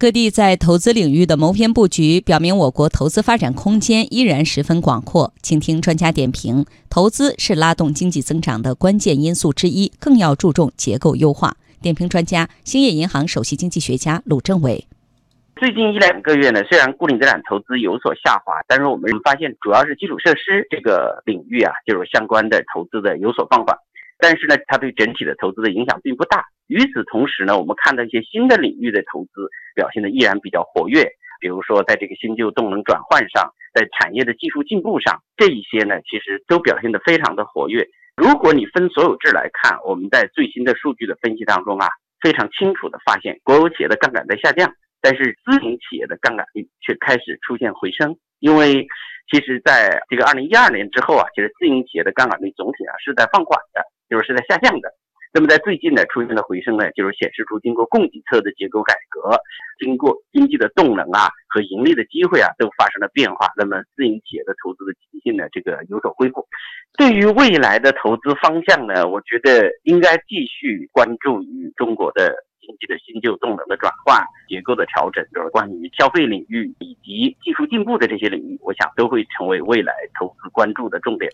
各地在投资领域的谋篇布局，表明我国投资发展空间依然十分广阔。请听专家点评：投资是拉动经济增长的关键因素之一，更要注重结构优化。点评专家：兴业银行首席经济学家鲁政委。最近一两个月呢，虽然固定资产投资有所下滑，但是我们发现主要是基础设施这个领域啊，就是相关的投资的有所放缓。但是呢，它对整体的投资的影响并不大。与此同时呢，我们看到一些新的领域的投资表现的依然比较活跃，比如说在这个新旧动能转换上，在产业的技术进步上，这一些呢，其实都表现得非常的活跃。如果你分所有制来看，我们在最新的数据的分析当中啊，非常清楚的发现，国有企业的杠杆在下降，但是私营企业的杠杆率却开始出现回升，因为。其实，在这个二零一二年之后啊，其实私营企业的杠杆率总体啊是在放缓的，就是是在下降的。那么在最近呢，出现了回升呢，就是显示出经过供给侧的结构改革，经过经济的动能啊和盈利的机会啊都发生了变化。那么私营企业的投资的积极性呢，这个有所恢复。对于未来的投资方向呢，我觉得应该继续关注于中国的。经济的新旧动能的转换、结构的调整，就是关于消费领域以及技术进步的这些领域，我想都会成为未来投资关注的重点。